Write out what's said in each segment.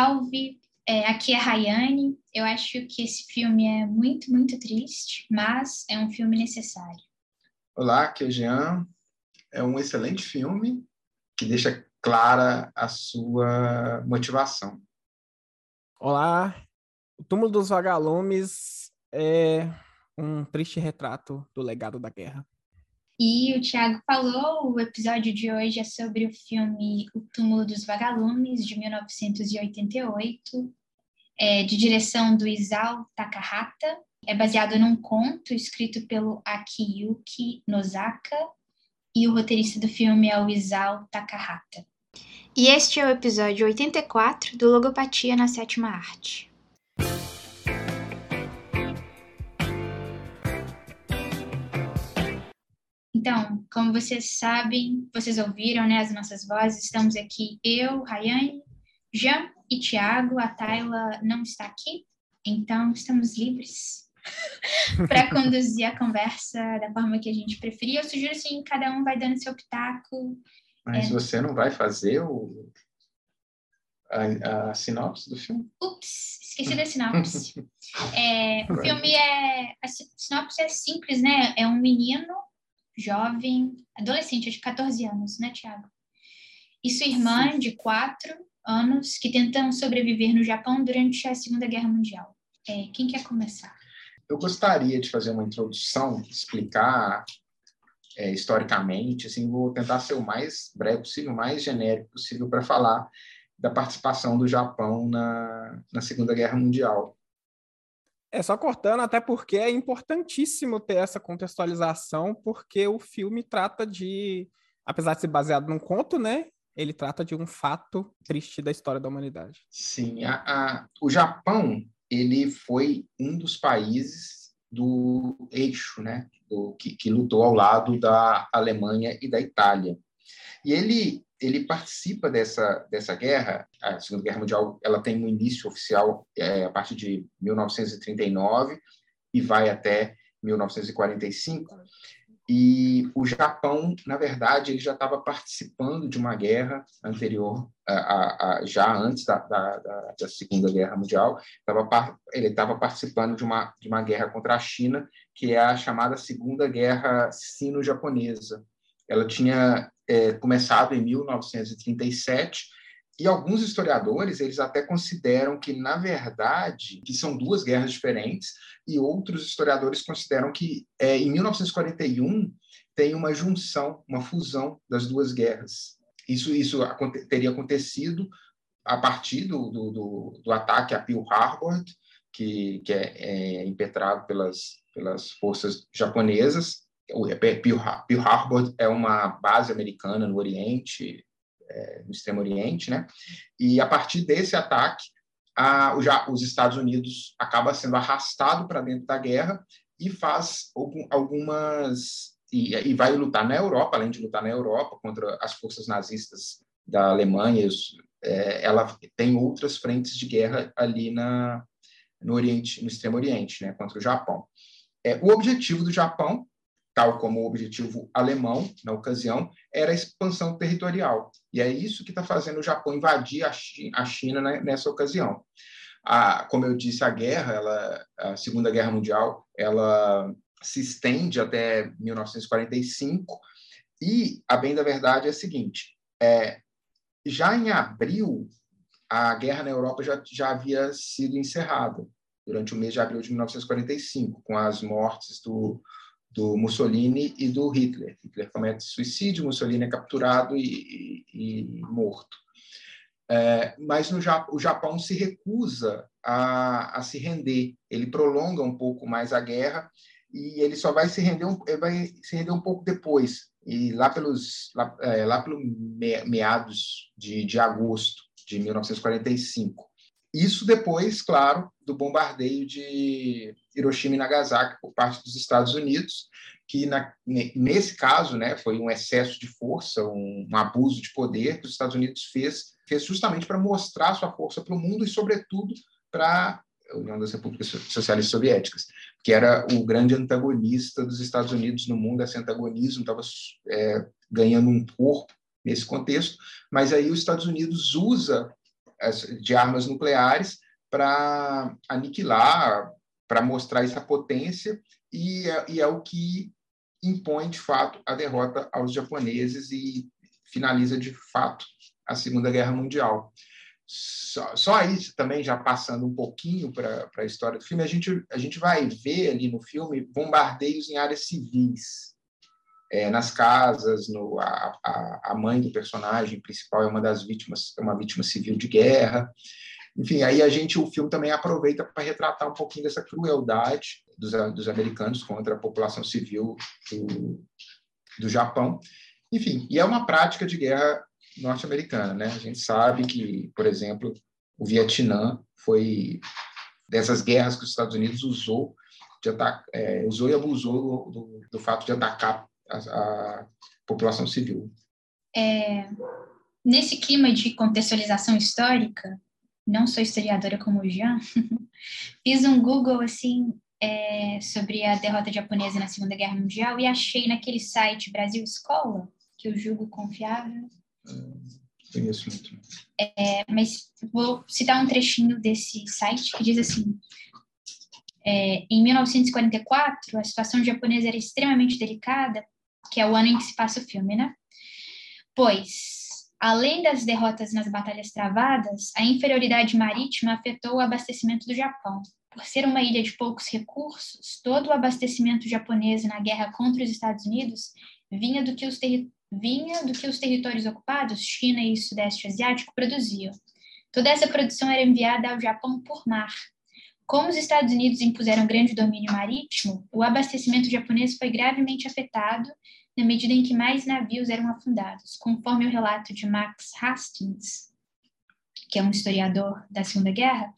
salve! É, aqui é Rayane. Eu acho que esse filme é muito, muito triste, mas é um filme necessário. Olá, aqui é Jean. É um excelente filme que deixa clara a sua motivação. Olá, O Túmulo dos Vagalumes é um triste retrato do legado da guerra. E o Tiago falou, o episódio de hoje é sobre o filme O Túmulo dos Vagalumes, de 1988, é, de direção do Isao Takahata. É baseado num conto escrito pelo Akiyuki Nozaka, e o roteirista do filme é o Isao Takahata. E este é o episódio 84 do Logopatia na Sétima Arte. Então, como vocês sabem, vocês ouviram né, as nossas vozes, estamos aqui eu, Rayane, Jean e Tiago. A Tayla não está aqui, então estamos livres para conduzir a conversa da forma que a gente preferir. Eu sugiro assim, cada um vai dando seu pitaco. Mas é... você não vai fazer o... a, a sinopse do filme? Ups, esqueci da sinopse. é, o filme é... A sinopse é simples, né? É um menino jovem, adolescente, de 14 anos, né, Tiago? E sua irmã, Sim. de 4 anos, que tentam sobreviver no Japão durante a Segunda Guerra Mundial. É, quem quer começar? Eu gostaria de fazer uma introdução, explicar é, historicamente, assim, vou tentar ser o mais breve possível, o mais genérico possível para falar da participação do Japão na, na Segunda Guerra Mundial. É só cortando, até porque é importantíssimo ter essa contextualização, porque o filme trata de, apesar de ser baseado num conto, né? Ele trata de um fato triste da história da humanidade. Sim, a, a, o Japão ele foi um dos países do eixo, né? Do, que, que lutou ao lado da Alemanha e da Itália. E ele ele participa dessa, dessa guerra. A Segunda Guerra Mundial ela tem um início oficial é, a partir de 1939 e vai até 1945. E o Japão, na verdade, ele já estava participando de uma guerra anterior, a, a, já antes da, da, da, Segunda Guerra Mundial. Tava, ele estava participando de uma, de uma guerra contra a China, que é a chamada Segunda Guerra Sino-Japonesa. Ela tinha é, começado em 1937 e alguns historiadores eles até consideram que na verdade que são duas guerras diferentes e outros historiadores consideram que é, em 1941 tem uma junção, uma fusão das duas guerras. Isso isso teria acontecido a partir do, do, do, do ataque a Pearl Harbor, que, que é, é impetrado pelas, pelas forças japonesas Pearl Harbor é uma base americana no Oriente, é, no Extremo Oriente, né? E a partir desse ataque, a, os Estados Unidos acaba sendo arrastado para dentro da guerra e faz algumas e, e, vai lutar na Europa, além de lutar na Europa contra as forças nazistas da Alemanha, é, ela tem outras frentes de guerra ali na no Oriente, no Extremo Oriente, né, contra o Japão. É, o objetivo do Japão tal como o objetivo alemão, na ocasião, era a expansão territorial. E é isso que está fazendo o Japão invadir a China nessa ocasião. A, como eu disse, a guerra, ela, a Segunda Guerra Mundial, ela se estende até 1945, e a bem da verdade é a seguinte, é, já em abril, a guerra na Europa já, já havia sido encerrada, durante o mês de abril de 1945, com as mortes do, do Mussolini e do Hitler. Hitler comete suicídio, Mussolini é capturado e, e, e morto. É, mas no o Japão se recusa a, a, se render. Ele prolonga um pouco mais a guerra e ele só vai se render um, vai se render um pouco depois. E lá pelos lá, é, lá pelo meados de, de agosto de 1945. Isso depois, claro, do bombardeio de Hiroshima e Nagasaki por parte dos Estados Unidos, que na, nesse caso né, foi um excesso de força, um, um abuso de poder que os Estados Unidos fez, fez justamente para mostrar sua força para o mundo e, sobretudo, para a União das Repúblicas Socialistas Soviéticas, que era o grande antagonista dos Estados Unidos no mundo. Esse antagonismo estava é, ganhando um corpo nesse contexto, mas aí os Estados Unidos usa de armas nucleares para aniquilar, para mostrar essa potência, e é, e é o que impõe, de fato, a derrota aos japoneses e finaliza, de fato, a Segunda Guerra Mundial. Só, só aí também, já passando um pouquinho para a história do filme, a gente, a gente vai ver ali no filme bombardeios em áreas civis. É, nas casas, no, a, a, a mãe do personagem principal é uma das vítimas, é uma vítima civil de guerra. Enfim, aí a gente, o filme também aproveita para retratar um pouquinho dessa crueldade dos, dos americanos contra a população civil do, do Japão. Enfim, e é uma prática de guerra norte-americana, né? A gente sabe que, por exemplo, o Vietnã foi dessas guerras que os Estados Unidos usou de atacar, é, usou e abusou do, do fato de atacar a, a população civil. É, nesse clima de contextualização histórica, não sou historiadora como o Jean, fiz um Google assim é, sobre a derrota japonesa na Segunda Guerra Mundial e achei naquele site Brasil Escola, que eu julgo confiável. conheço muito. É, mas vou citar um trechinho desse site que diz assim: é, em 1944, a situação japonesa era extremamente delicada, que é o ano em que se passa o filme, né? Pois Além das derrotas nas batalhas travadas, a inferioridade marítima afetou o abastecimento do Japão. Por ser uma ilha de poucos recursos, todo o abastecimento japonês na guerra contra os Estados Unidos vinha do que os, vinha do que os territórios ocupados, China e Sudeste Asiático, produziam. Toda essa produção era enviada ao Japão por mar. Como os Estados Unidos impuseram grande domínio marítimo, o abastecimento japonês foi gravemente afetado na medida em que mais navios eram afundados, conforme o relato de Max Hastings, que é um historiador da Segunda Guerra,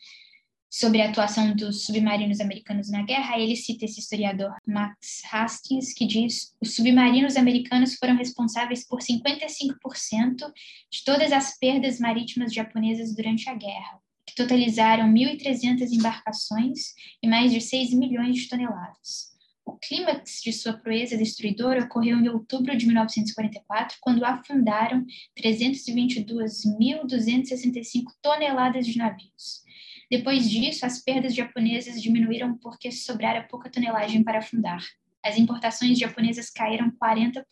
sobre a atuação dos submarinos americanos na guerra, ele cita esse historiador Max Hastings, que diz: os submarinos americanos foram responsáveis por 55% de todas as perdas marítimas japonesas durante a guerra, que totalizaram 1.300 embarcações e mais de 6 milhões de toneladas. O clímax de sua proeza destruidora ocorreu em outubro de 1944, quando afundaram 322.265 toneladas de navios. Depois disso, as perdas japonesas diminuíram porque sobrara pouca tonelagem para afundar. As importações japonesas caíram 40%.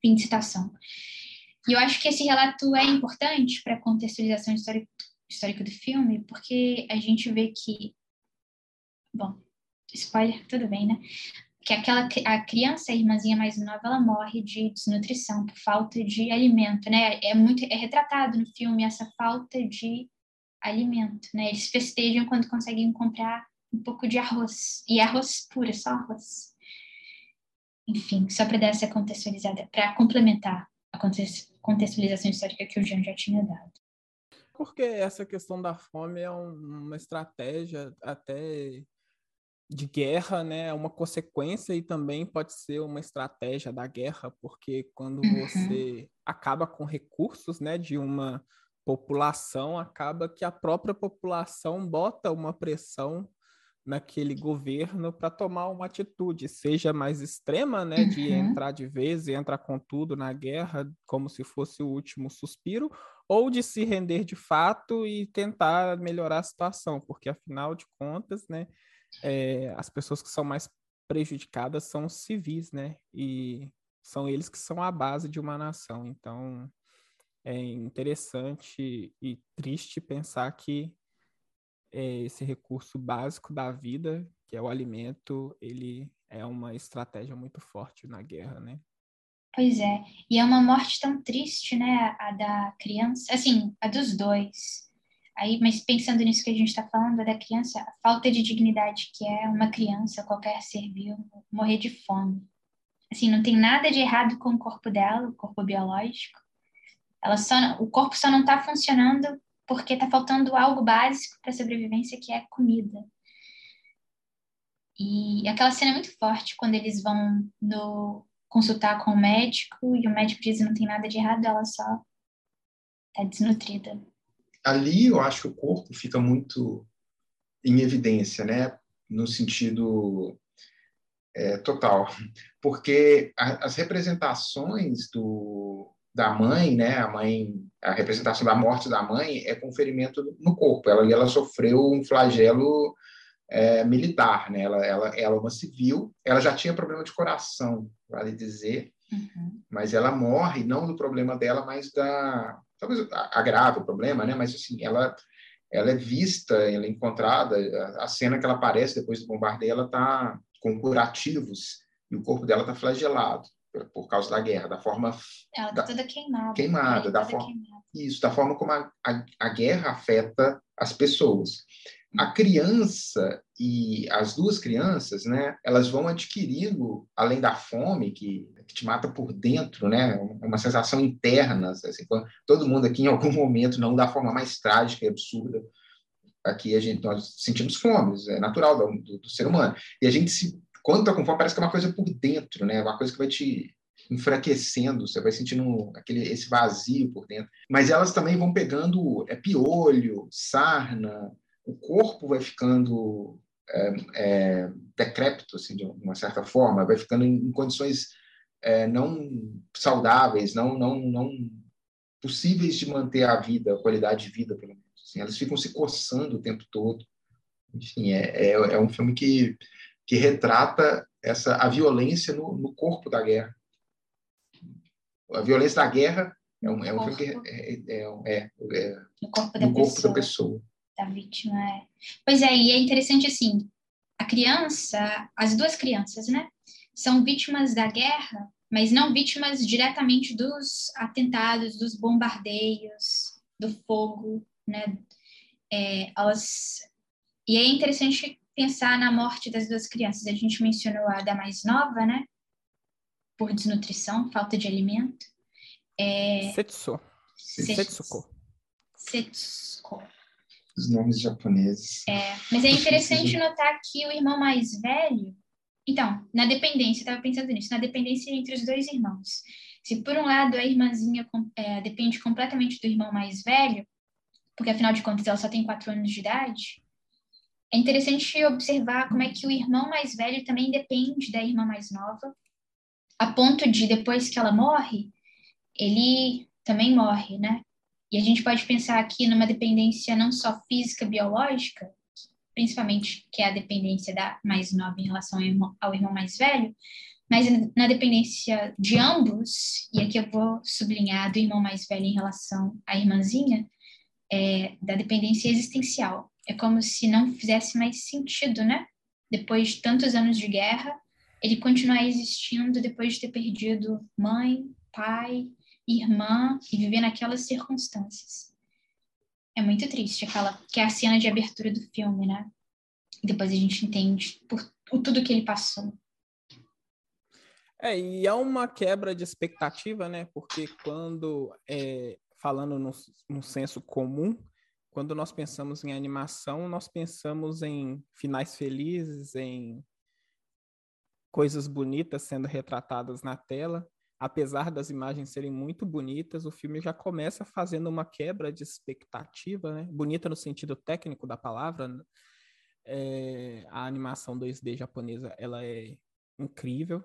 Fim de citação. E eu acho que esse relato é importante para a contextualização histórica do filme, porque a gente vê que, bom, spoiler, tudo bem, né? Que aquela a criança, a irmãzinha mais nova, ela morre de desnutrição por falta de alimento, né? É muito é retratado no filme essa falta de alimento, né? Eles festejam quando conseguem comprar um pouco de arroz e arroz puro, só arroz. Enfim, só para dar essa contextualizada, para complementar a contextualização histórica que o Jean já tinha dado. Porque essa questão da fome é uma estratégia até de guerra, né, é uma consequência e também pode ser uma estratégia da guerra, porque quando uhum. você acaba com recursos, né, de uma população, acaba que a própria população bota uma pressão naquele governo para tomar uma atitude, seja mais extrema, né, de uhum. entrar de vez e entrar com tudo na guerra, como se fosse o último suspiro, ou de se render de fato e tentar melhorar a situação, porque afinal de contas, né, é, as pessoas que são mais prejudicadas são os civis, né? E são eles que são a base de uma nação. Então, é interessante e triste pensar que é, esse recurso básico da vida, que é o alimento, ele é uma estratégia muito forte na guerra, né? Pois é, e é uma morte tão triste, né, a da criança, assim, a dos dois. Aí, mas pensando nisso que a gente está falando, da criança, a falta de dignidade que é uma criança, qualquer ser vivo, morrer de fome. Assim, não tem nada de errado com o corpo dela, o corpo biológico. Ela só, o corpo só não está funcionando porque está faltando algo básico para a sobrevivência, que é comida. E aquela cena é muito forte quando eles vão no consultar com o médico e o médico diz não tem nada de errado, ela só está desnutrida ali eu acho que o corpo fica muito em evidência, né? No sentido é, total, porque a, as representações do, da mãe, né? A mãe, a representação da morte da mãe é com ferimento no corpo. Ela, ela sofreu um flagelo é, militar, né? Ela, ela, ela é uma civil. Ela já tinha problema de coração, vale dizer, uhum. mas ela morre não do problema dela, mas da talvez agrave o problema, né? Mas assim, ela ela é vista, ela é encontrada. A, cena que ela aparece depois do bombardeio, ela está com curativos e o corpo dela está flagelado por causa da guerra, da forma ela está toda queimada, queimada, da forma queimada. isso, da forma como a, a, a, guerra afeta as pessoas. A criança e as duas crianças, né, elas vão adquirindo, além da fome que, que te mata por dentro, né, uma sensação interna, assim, todo mundo aqui em algum momento, não da forma mais trágica e absurda, aqui a gente nós sentimos fome, é natural do, do, do ser humano, e a gente se quando tá com fome, parece que é uma coisa por dentro, né? Uma coisa que vai te enfraquecendo, você vai sentindo aquele, esse vazio por dentro. Mas elas também vão pegando é, piolho, sarna, o corpo vai ficando é, é, decrépito, assim, de uma certa forma, vai ficando em, em condições é, não saudáveis, não, não, não possíveis de manter a vida, a qualidade de vida, pelo menos. Assim, elas ficam se coçando o tempo todo. Enfim, é, é, é um filme que que retrata essa a violência no, no corpo da guerra. A violência da guerra é um, é um filme que é, é, é, é no corpo, da, pessoa, da vítima, é. Pois é, e é interessante assim, a criança, as duas crianças, né, são vítimas da guerra, mas não vítimas diretamente dos atentados, dos bombardeios, do fogo, né? É, elas e é interessante pensar na morte das duas crianças. A gente mencionou a da mais nova, né? Por desnutrição, falta de alimento. É... Setsu. Setsuko. Setsuko. Os nomes japoneses. É, mas é interessante notar que o irmão mais velho. Então, na dependência, eu estava pensando nisso, na dependência entre os dois irmãos. Se por um lado a irmãzinha é, depende completamente do irmão mais velho, porque afinal de contas ela só tem quatro anos de idade, é interessante observar como é que o irmão mais velho também depende da irmã mais nova, a ponto de depois que ela morre, ele também morre, né? E a gente pode pensar aqui numa dependência não só física, biológica, principalmente que é a dependência da mais nova em relação ao irmão, ao irmão mais velho, mas na dependência de ambos, e aqui eu vou sublinhar do irmão mais velho em relação à irmãzinha, é, da dependência existencial é como se não fizesse mais sentido, né? Depois de tantos anos de guerra, ele continuar existindo depois de ter perdido mãe, pai, irmã e viver naquelas circunstâncias. É muito triste aquela que é a cena de abertura do filme, né? E depois a gente entende por, por tudo que ele passou. É, e é uma quebra de expectativa, né? Porque quando, é, falando no, no senso comum, quando nós pensamos em animação, nós pensamos em finais felizes, em coisas bonitas sendo retratadas na tela. Apesar das imagens serem muito bonitas, o filme já começa fazendo uma quebra de expectativa, né? Bonita no sentido técnico da palavra. Né? É, a animação 2D japonesa ela é incrível.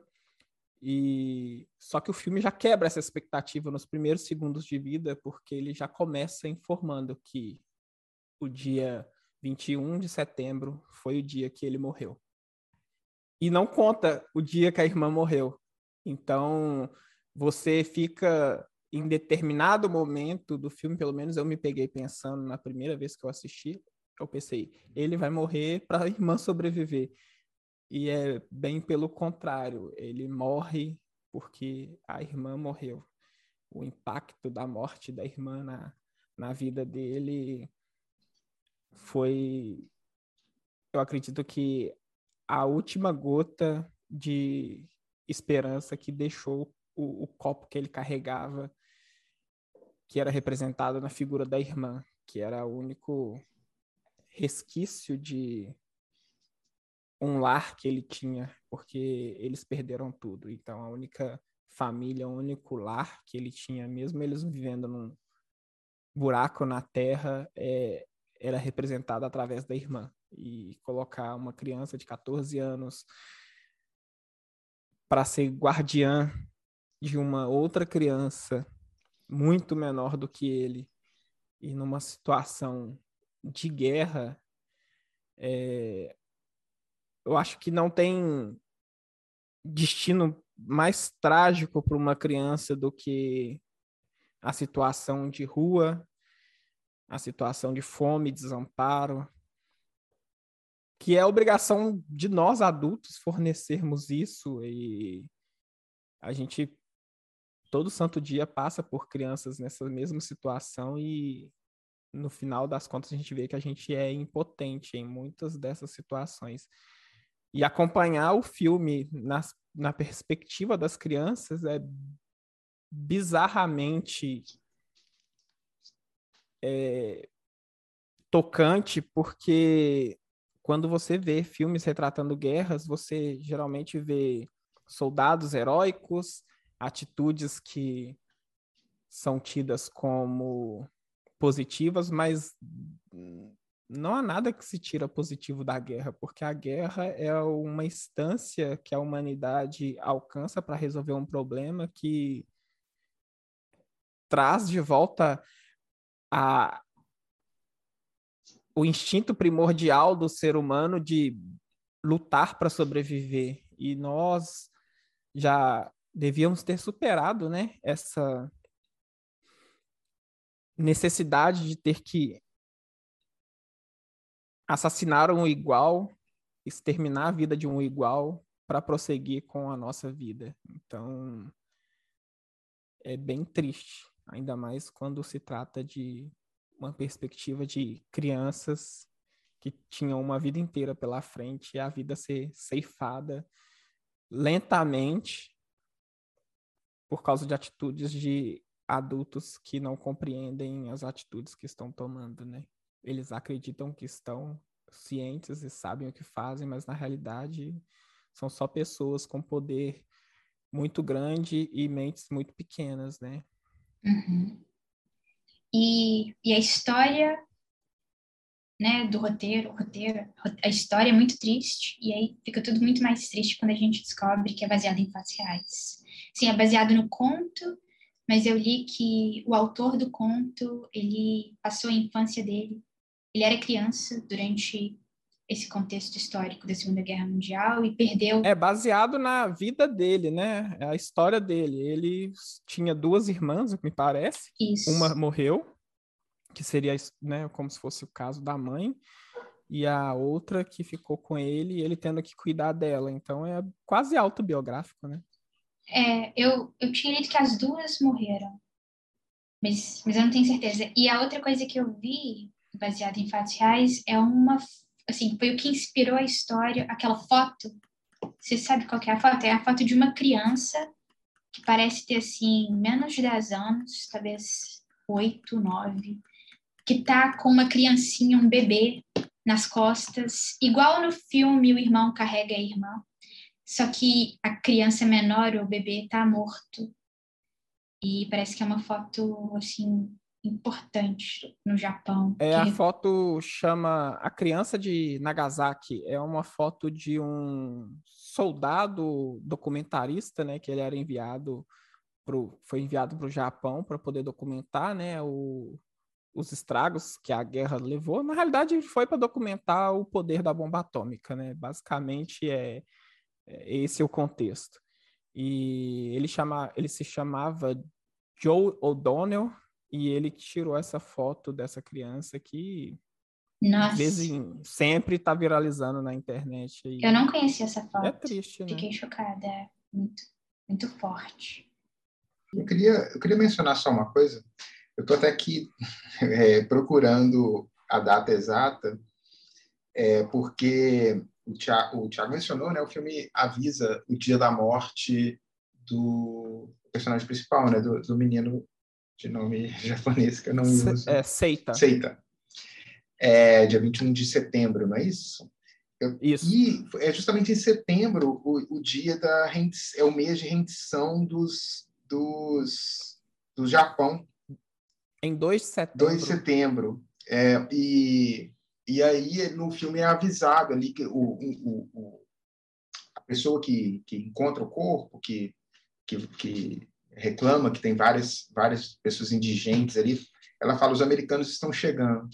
E só que o filme já quebra essa expectativa nos primeiros segundos de vida, porque ele já começa informando que o dia 21 de setembro foi o dia que ele morreu. E não conta o dia que a irmã morreu. Então, você fica em determinado momento do filme, pelo menos eu me peguei pensando na primeira vez que eu assisti, eu pensei, ele vai morrer para a irmã sobreviver. E é bem pelo contrário, ele morre porque a irmã morreu. O impacto da morte da irmã na, na vida dele foi, eu acredito que a última gota de esperança que deixou o, o copo que ele carregava, que era representado na figura da irmã, que era o único resquício de um lar que ele tinha, porque eles perderam tudo. Então, a única família, o único lar que ele tinha, mesmo eles vivendo num buraco na terra, é, era representada através da irmã. E colocar uma criança de 14 anos para ser guardiã de uma outra criança muito menor do que ele e numa situação de guerra, é, eu acho que não tem destino mais trágico para uma criança do que a situação de rua, a situação de fome, desamparo, que é obrigação de nós adultos fornecermos isso e a gente todo santo dia passa por crianças nessa mesma situação e no final das contas a gente vê que a gente é impotente em muitas dessas situações. E acompanhar o filme na, na perspectiva das crianças é bizarramente é, tocante, porque quando você vê filmes retratando guerras, você geralmente vê soldados heróicos, atitudes que são tidas como positivas, mas não há nada que se tira positivo da guerra, porque a guerra é uma instância que a humanidade alcança para resolver um problema que traz de volta a, o instinto primordial do ser humano de lutar para sobreviver. E nós já devíamos ter superado né, essa necessidade de ter que assassinar um igual, exterminar a vida de um igual para prosseguir com a nossa vida. Então, é bem triste, ainda mais quando se trata de uma perspectiva de crianças que tinham uma vida inteira pela frente e a vida ser ceifada lentamente por causa de atitudes de adultos que não compreendem as atitudes que estão tomando, né? Eles acreditam que estão cientes e sabem o que fazem, mas na realidade são só pessoas com poder muito grande e mentes muito pequenas, né? Uhum. E, e a história né, do roteiro, roteiro, a história é muito triste, e aí fica tudo muito mais triste quando a gente descobre que é baseado em fatos reais. Sim, é baseado no conto, mas eu li que o autor do conto, ele passou a infância dele, ele era criança durante esse contexto histórico da Segunda Guerra Mundial e perdeu. É baseado na vida dele, né? A história dele. Ele tinha duas irmãs, me parece. Isso. Uma morreu, que seria né, como se fosse o caso da mãe, e a outra que ficou com ele, ele tendo que cuidar dela. Então é quase autobiográfico, né? É, eu, eu tinha lido que as duas morreram, mas, mas eu não tenho certeza. E a outra coisa que eu vi, baseada em fatos reais, é uma, assim, foi o que inspirou a história, aquela foto. Você sabe qual é a foto? É a foto de uma criança que parece ter, assim, menos de 10 anos, talvez 8, 9, que tá com uma criancinha, um bebê nas costas, igual no filme o irmão carrega a irmã. Só que a criança é menor, o bebê está morto. E parece que é uma foto, assim, importante no Japão. É, que... a foto chama A Criança de Nagasaki. É uma foto de um soldado documentarista, né? Que ele era enviado pro, foi enviado para o Japão para poder documentar, né? O, os estragos que a guerra levou. Na realidade, foi para documentar o poder da bomba atômica, né? Basicamente é é, esse é o contexto. E ele, chama, ele se chamava Joe O'Donnell e ele tirou essa foto dessa criança que Nossa. Em, sempre está viralizando na internet. Eu não conhecia essa foto. É triste, né? Fiquei chocada. É muito, muito forte. Eu queria, eu queria mencionar só uma coisa. Eu estou até aqui é, procurando a data exata, é, porque o Thiago, o mencionou, né? O filme avisa o dia da morte do personagem principal, né? Do, do menino de nome japonês que eu não uso. É, Seita. Seita. É, dia 21 de setembro, não é isso? Eu, isso. E é justamente em setembro o, o dia da é o mês de rendição dos, dos do Japão. Em 2 de setembro. 2 de setembro. É, e e aí, no filme, é avisado ali que o, o, o a pessoa que, que encontra o corpo, que, que, que reclama que tem várias, várias pessoas indigentes ali. Ela fala: os americanos estão chegando.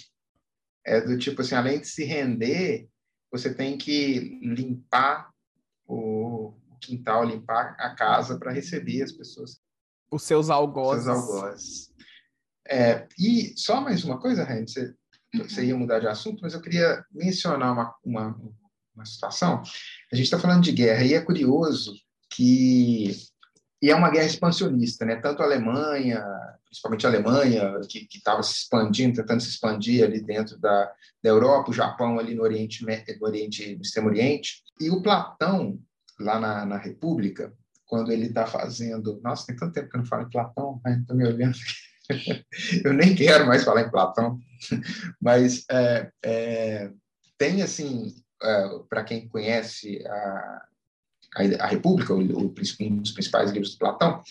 É do tipo assim, além de se render, você tem que limpar o quintal, limpar a casa para receber as pessoas. Os seus algozes. Os seus algozes. É, e só mais uma coisa, Ren, você. Você ia mudar de assunto, mas eu queria mencionar uma, uma, uma situação. A gente está falando de guerra e é curioso que e é uma guerra expansionista, né? Tanto a Alemanha, principalmente a Alemanha, que estava se expandindo, tentando se expandir ali dentro da, da Europa, o Japão ali no Oriente, no Oriente, no Extremo Oriente, e o Platão lá na, na República, quando ele está fazendo, nossa, tem tanto tempo que eu não falo em Platão, estou me olhando aqui. eu nem quero mais falar em Platão, mas é, é, tem assim, é, para quem conhece a a, República, o, um dos principais livros de Platão,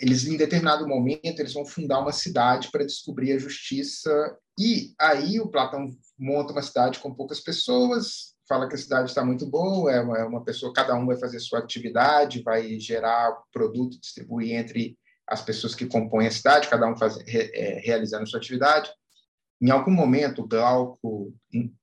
eles em determinado momento eles vão fundar uma cidade para descobrir a justiça e aí o Platão monta uma cidade com poucas pessoas, fala que a cidade está muito boa, é é uma pessoa, cada um vai fazer sua atividade, vai gerar produto, distribuir entre as pessoas que compõem a cidade, cada um faz, re, é, realizando sua atividade. Em algum momento, Glauco,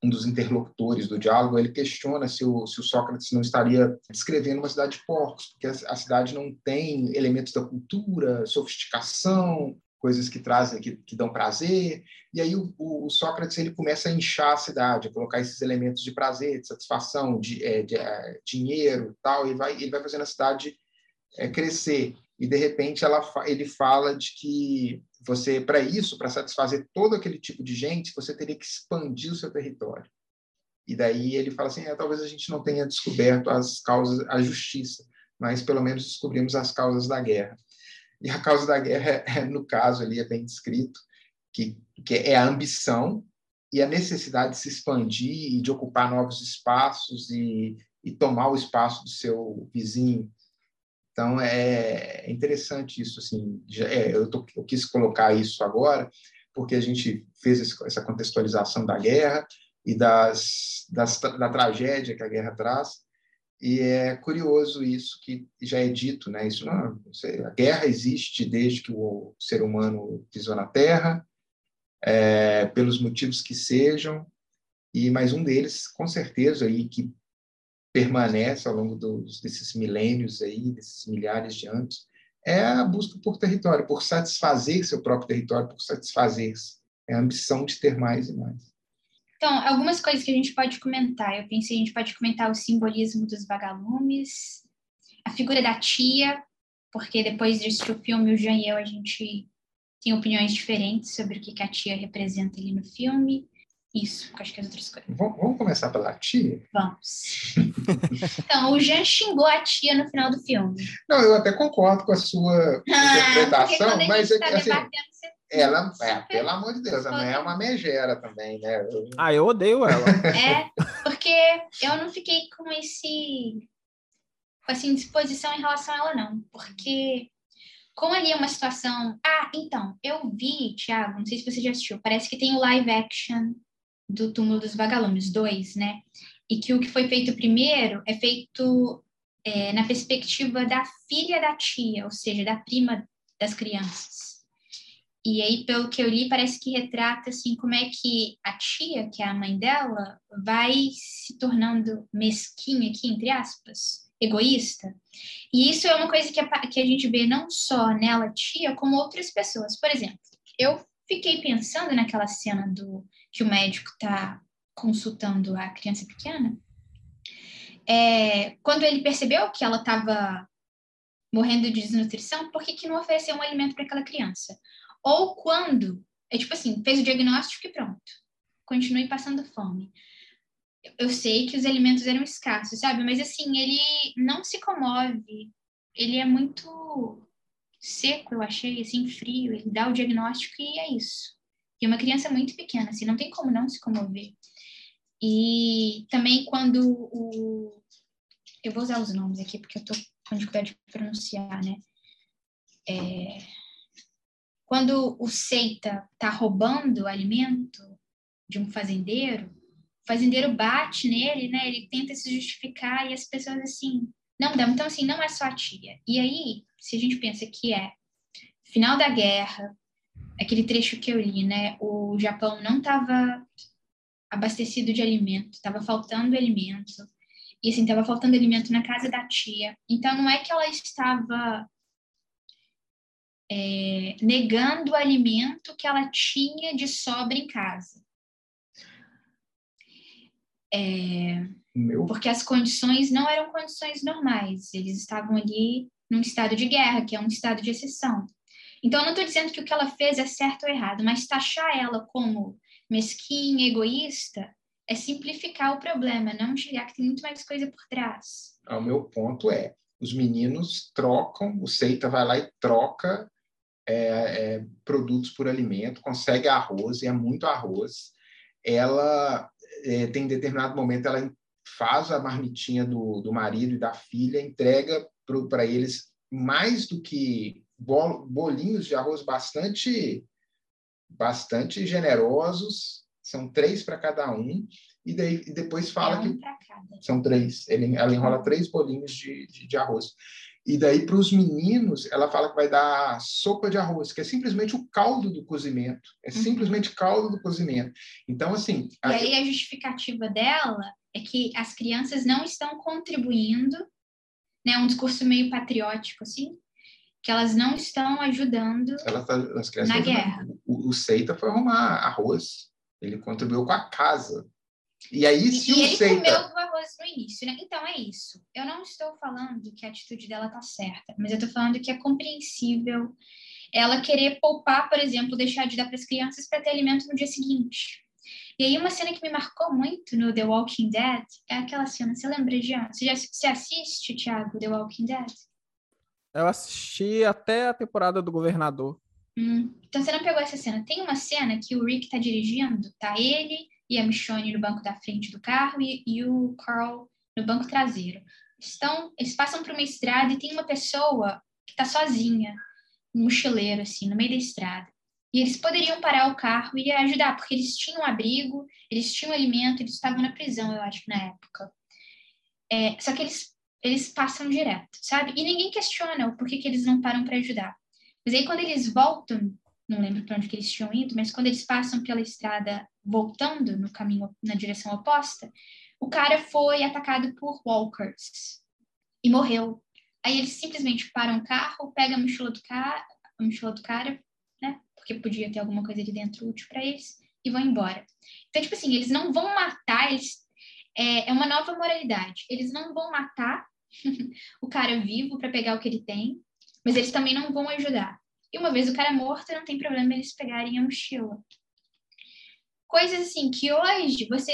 um dos interlocutores do diálogo, ele questiona se o, se o Sócrates não estaria descrevendo uma cidade de porcos, porque a, a cidade não tem elementos da cultura, sofisticação, coisas que trazem, que, que dão prazer. E aí o, o, Sócrates ele começa a inchar a cidade, a colocar esses elementos de prazer, de satisfação, de, é, de é, dinheiro, tal. E vai, ele vai fazendo a cidade é, crescer. E de repente ela, ele fala de que você, para isso, para satisfazer todo aquele tipo de gente, você teria que expandir o seu território. E daí ele fala assim: é, talvez a gente não tenha descoberto as causas, a justiça, mas pelo menos descobrimos as causas da guerra. E a causa da guerra, é, no caso ali, é bem descrito, que, que é a ambição e a necessidade de se expandir e de ocupar novos espaços e, e tomar o espaço do seu vizinho então, é interessante isso. Assim, é, eu, tô, eu quis colocar isso agora, porque a gente fez essa contextualização da guerra e das, das, da tragédia que a guerra traz. E é curioso isso que já é dito, né? Isso não, a guerra existe desde que o ser humano pisou na Terra, é, pelos motivos que sejam, e mais um deles, com certeza, aí que permanece ao longo dos, desses milênios aí, desses milhares de anos, é a busca por território, por satisfazer seu próprio território, por satisfazer-se. É a ambição de ter mais e mais. Então, algumas coisas que a gente pode comentar. Eu pensei a gente pode comentar o simbolismo dos vagalumes, a figura da tia, porque depois de assistir o filme, o Jean e eu, a gente tem opiniões diferentes sobre o que a tia representa ali no filme. Isso, acho que as outras coisas. Vamos começar pela tia? Vamos. então, o Jean xingou a tia no final do filme. Não, eu até concordo com a sua ah, interpretação, mas tá assim, ela, é, pelo amor de Deus, a mãe é uma megera também, né? Eu... Ah, eu odeio ela. É, porque eu não fiquei com esse com essa indisposição em relação a ela, não. Porque como ali é uma situação. Ah, então, eu vi, Thiago, não sei se você já assistiu, parece que tem o live action do túmulo dos vagalumes, dois, né? E que o que foi feito primeiro é feito é, na perspectiva da filha da tia, ou seja, da prima das crianças. E aí, pelo que eu li, parece que retrata assim como é que a tia, que é a mãe dela, vai se tornando mesquinha aqui, entre aspas, egoísta. E isso é uma coisa que a, que a gente vê não só nela, tia, como outras pessoas. Por exemplo, eu fiquei pensando naquela cena do que o médico está consultando a criança pequena, é, quando ele percebeu que ela estava morrendo de desnutrição, por que, que não ofereceu um alimento para aquela criança? Ou quando, é tipo assim, fez o diagnóstico e pronto, continue passando fome. Eu sei que os alimentos eram escassos, sabe? Mas assim, ele não se comove, ele é muito seco, eu achei, assim, frio, ele dá o diagnóstico e é isso. E uma criança muito pequena, assim, não tem como não se comover. E também quando o. Eu vou usar os nomes aqui porque eu tô com dificuldade de pronunciar, né? É... Quando o Seita tá roubando alimento de um fazendeiro, o fazendeiro bate nele, né? Ele tenta se justificar e as pessoas assim, Não dão. Então, assim, não é só a tia. E aí, se a gente pensa que é final da guerra, aquele trecho que eu li, né? O Japão não estava abastecido de alimento, estava faltando alimento. E assim, estava faltando alimento na casa da tia. Então, não é que ela estava é, negando o alimento que ela tinha de sobra em casa. É, porque as condições não eram condições normais, eles estavam ali num estado de guerra, que é um estado de exceção. Então, eu não estou dizendo que o que ela fez é certo ou errado, mas taxar ela como mesquinha, egoísta, é simplificar o problema, não enxergar que tem muito mais coisa por trás. O meu ponto é, os meninos trocam, o Seita vai lá e troca é, é, produtos por alimento, consegue arroz, e é muito arroz. Ela é, tem determinado momento, ela faz a marmitinha do, do marido e da filha, entrega para eles mais do que bolinhos de arroz bastante bastante generosos, são três para cada um, e, daí, e depois fala é um que são três, ele, ela enrola três bolinhos de, de, de arroz. E daí, para os meninos, ela fala que vai dar sopa de arroz, que é simplesmente o caldo do cozimento. É uhum. simplesmente caldo do cozimento. Então, assim. E a... aí, a justificativa dela é que as crianças não estão contribuindo, né? Um discurso meio patriótico, assim, que elas não estão ajudando tá, na guerra. O, o Seita foi arrumar arroz. Ele contribuiu com a casa. E aí, se e o ele Seita... comeu o arroz no início, né? Então é isso. Eu não estou falando que a atitude dela tá certa, mas eu estou falando que é compreensível ela querer poupar, por exemplo, deixar de dar para as crianças para ter alimento no dia seguinte. E aí uma cena que me marcou muito no The Walking Dead é aquela cena, você lembra, Jean? Você, já, você assiste, Thiago, The Walking Dead? Eu assisti até a temporada do Governador. Hum, então você não pegou essa cena. Tem uma cena que o Rick tá dirigindo, tá ele e a Michonne no banco da frente do carro e, e o Carl no banco traseiro. Estão, eles passam por uma estrada e tem uma pessoa que está sozinha, um mochileiro, assim, no meio da estrada. E eles poderiam parar o carro e ajudar, porque eles tinham abrigo, eles tinham alimento, eles estavam na prisão, eu acho, na época. É, só que eles, eles passam direto, sabe? E ninguém questiona o porquê que eles não param para ajudar. Mas aí, quando eles voltam, não lembro para onde que eles tinham ido, mas quando eles passam pela estrada voltando no caminho na direção oposta, o cara foi atacado por walkers e morreu. Aí eles simplesmente param o carro, pegam a mochila do cara, a mochila do cara, né? Porque podia ter alguma coisa ali dentro útil para eles e vão embora. Então, tipo assim, eles não vão matar, eles é, é uma nova moralidade. Eles não vão matar o cara vivo para pegar o que ele tem, mas eles também não vão ajudar. E uma vez o cara morto, não tem problema eles pegarem a mochila coisas assim que hoje você.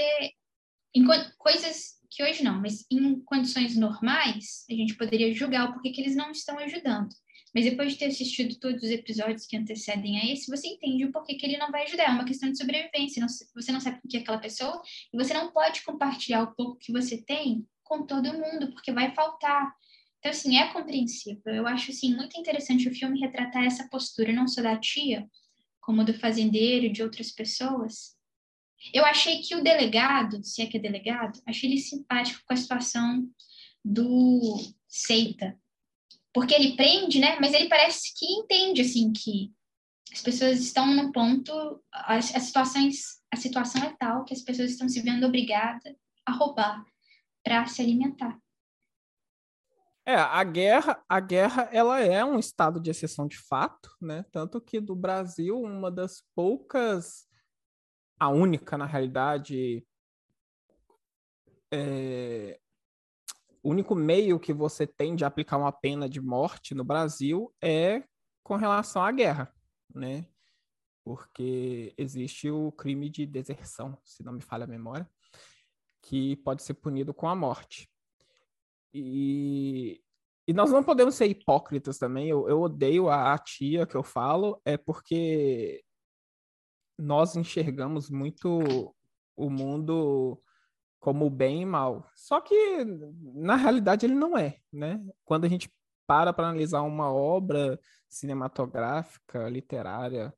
Em, coisas que hoje não, mas em condições normais, a gente poderia julgar o porquê que eles não estão ajudando. Mas depois de ter assistido todos os episódios que antecedem a esse, você entende o porquê que ele não vai ajudar. É uma questão de sobrevivência. Não, você não sabe o que é aquela pessoa e você não pode compartilhar o pouco que você tem com todo mundo, porque vai faltar. Então, assim, é compreensível. Eu acho, assim, muito interessante o filme retratar essa postura, não só da tia, como do fazendeiro e de outras pessoas, eu achei que o delegado, se é que é delegado, achei ele simpático com a situação do Seita. Porque ele prende, né? Mas ele parece que entende, assim, que as pessoas estão no ponto, as, as situações, a situação é tal que as pessoas estão se vendo obrigadas a roubar para se alimentar. É, a guerra, a guerra, ela é um estado de exceção de fato, né? Tanto que do Brasil, uma das poucas a única, na realidade, é, o único meio que você tem de aplicar uma pena de morte no Brasil é com relação à guerra, né? Porque existe o crime de deserção, se não me falha a memória, que pode ser punido com a morte. E, e nós não podemos ser hipócritas também. Eu, eu odeio a, a tia que eu falo, é porque nós enxergamos muito o mundo como bem e mal. Só que na realidade ele não é, né? Quando a gente para para analisar uma obra cinematográfica, literária,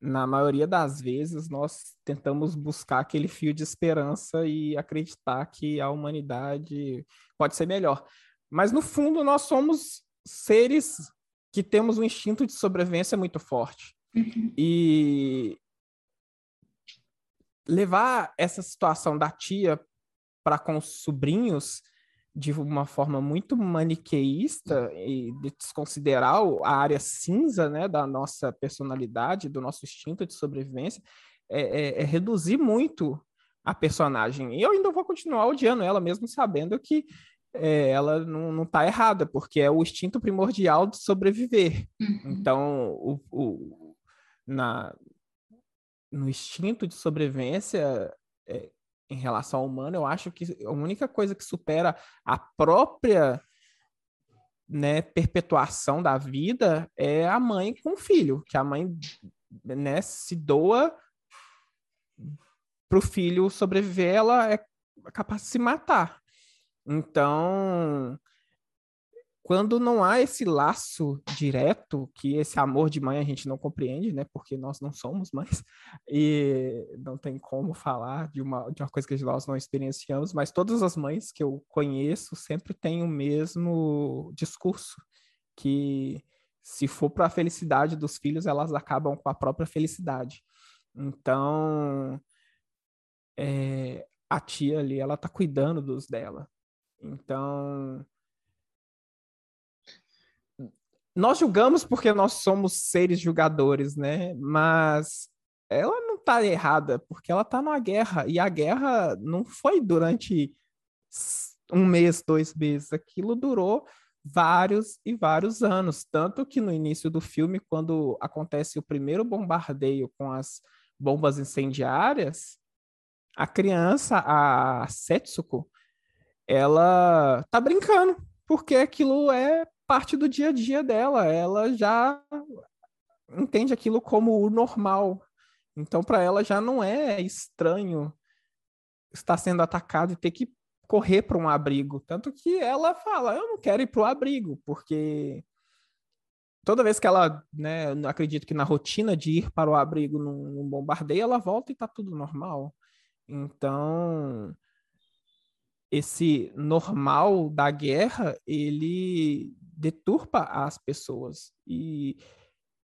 na maioria das vezes, nós tentamos buscar aquele fio de esperança e acreditar que a humanidade pode ser melhor. Mas, no fundo, nós somos seres que temos um instinto de sobrevivência muito forte. Uhum. E levar essa situação da tia para com os sobrinhos de uma forma muito maniqueísta e de desconsiderar a área cinza né, da nossa personalidade, do nosso instinto de sobrevivência, é, é, é reduzir muito a personagem. E eu ainda vou continuar odiando ela, mesmo sabendo que é, ela não está errada, porque é o instinto primordial de sobreviver. Uhum. Então, o, o, na, no instinto de sobrevivência, é, em relação ao humano, eu acho que a única coisa que supera a própria né, perpetuação da vida é a mãe com o filho, que a mãe né, se doa para o filho sobreviver, ela é capaz de se matar. Então, quando não há esse laço direto, que esse amor de mãe a gente não compreende, né? Porque nós não somos mães e não tem como falar de uma, de uma coisa que nós não experienciamos, mas todas as mães que eu conheço sempre têm o mesmo discurso, que se for para a felicidade dos filhos, elas acabam com a própria felicidade. Então, é, a tia ali, ela tá cuidando dos dela. Então, nós julgamos porque nós somos seres julgadores, né? Mas ela não está errada, porque ela está numa guerra, e a guerra não foi durante um mês, dois meses, aquilo durou vários e vários anos. Tanto que no início do filme, quando acontece o primeiro bombardeio com as bombas incendiárias, a criança, a Setsuko, ela tá brincando, porque aquilo é parte do dia a dia dela, ela já entende aquilo como o normal. Então, para ela já não é estranho estar sendo atacado e ter que correr para um abrigo. Tanto que ela fala: Eu não quero ir para o abrigo, porque toda vez que ela, né, acredito que na rotina de ir para o abrigo num, num bombardeio, ela volta e está tudo normal. Então, esse normal da guerra, ele deturpa as pessoas. E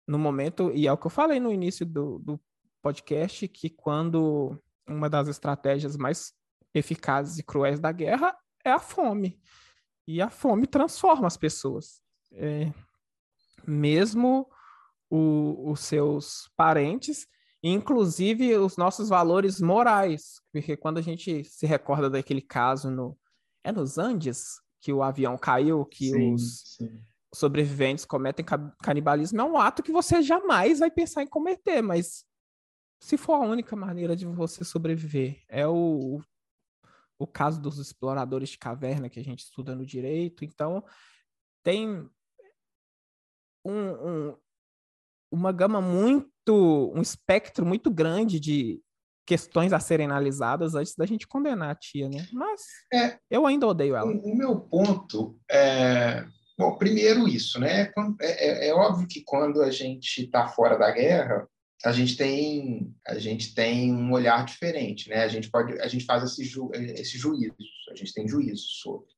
no momento, e é o que eu falei no início do, do podcast, que quando uma das estratégias mais eficazes e cruéis da guerra é a fome. E a fome transforma as pessoas. É, mesmo o, os seus parentes, inclusive os nossos valores morais. Porque quando a gente se recorda daquele caso no. É nos Andes? Que o avião caiu, que sim, os sim. sobreviventes cometem canibalismo, é um ato que você jamais vai pensar em cometer, mas se for a única maneira de você sobreviver, é o, o caso dos exploradores de caverna que a gente estuda no direito, então tem um, um, uma gama muito, um espectro muito grande de questões a serem analisadas antes da gente condenar a tia, né? Mas é, eu ainda odeio ela. O, o meu ponto é. Bom, primeiro isso, né? É, é, é óbvio que quando a gente está fora da guerra, a gente tem a gente tem um olhar diferente, né? A gente pode a gente faz esse, ju, esse juízo, a gente tem juízo sobre.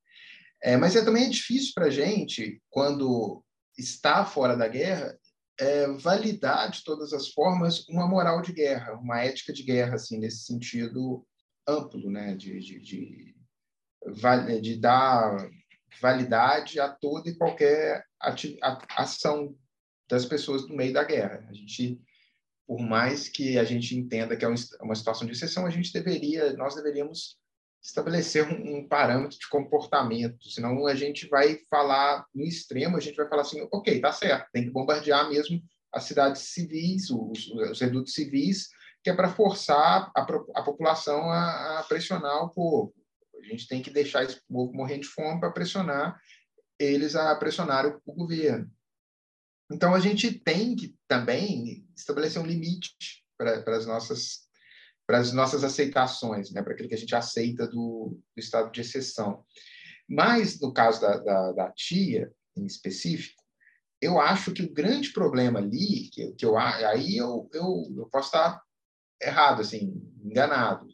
É, mas é também é difícil para a gente quando está fora da guerra é, validar de todas as formas uma moral de guerra, uma ética de guerra, assim, nesse sentido amplo, né, de, de, de, de dar validade a toda e qualquer ação das pessoas no meio da guerra. A gente, por mais que a gente entenda que é uma situação de exceção, a gente deveria, nós deveríamos estabelecer um, um, parâmetro de comportamento, senão a gente vai falar no extremo, a gente vai falar assim, ok, tá certo, tem que bombardear mesmo as cidades civis, os, os redutos civis, que é para forçar a, a população a, a, pressionar o povo. A gente tem que deixar esse povo morrer de fome para pressionar eles a pressionar o, o governo. Então, a gente tem que também estabelecer um limite para as nossas para as nossas aceitações, né, para aquilo que a gente aceita do, do estado de exceção. Mas, no caso da, da, da tia, em específico, eu acho que o grande problema ali, que, que eu, aí eu, eu, eu posso estar errado, assim, enganado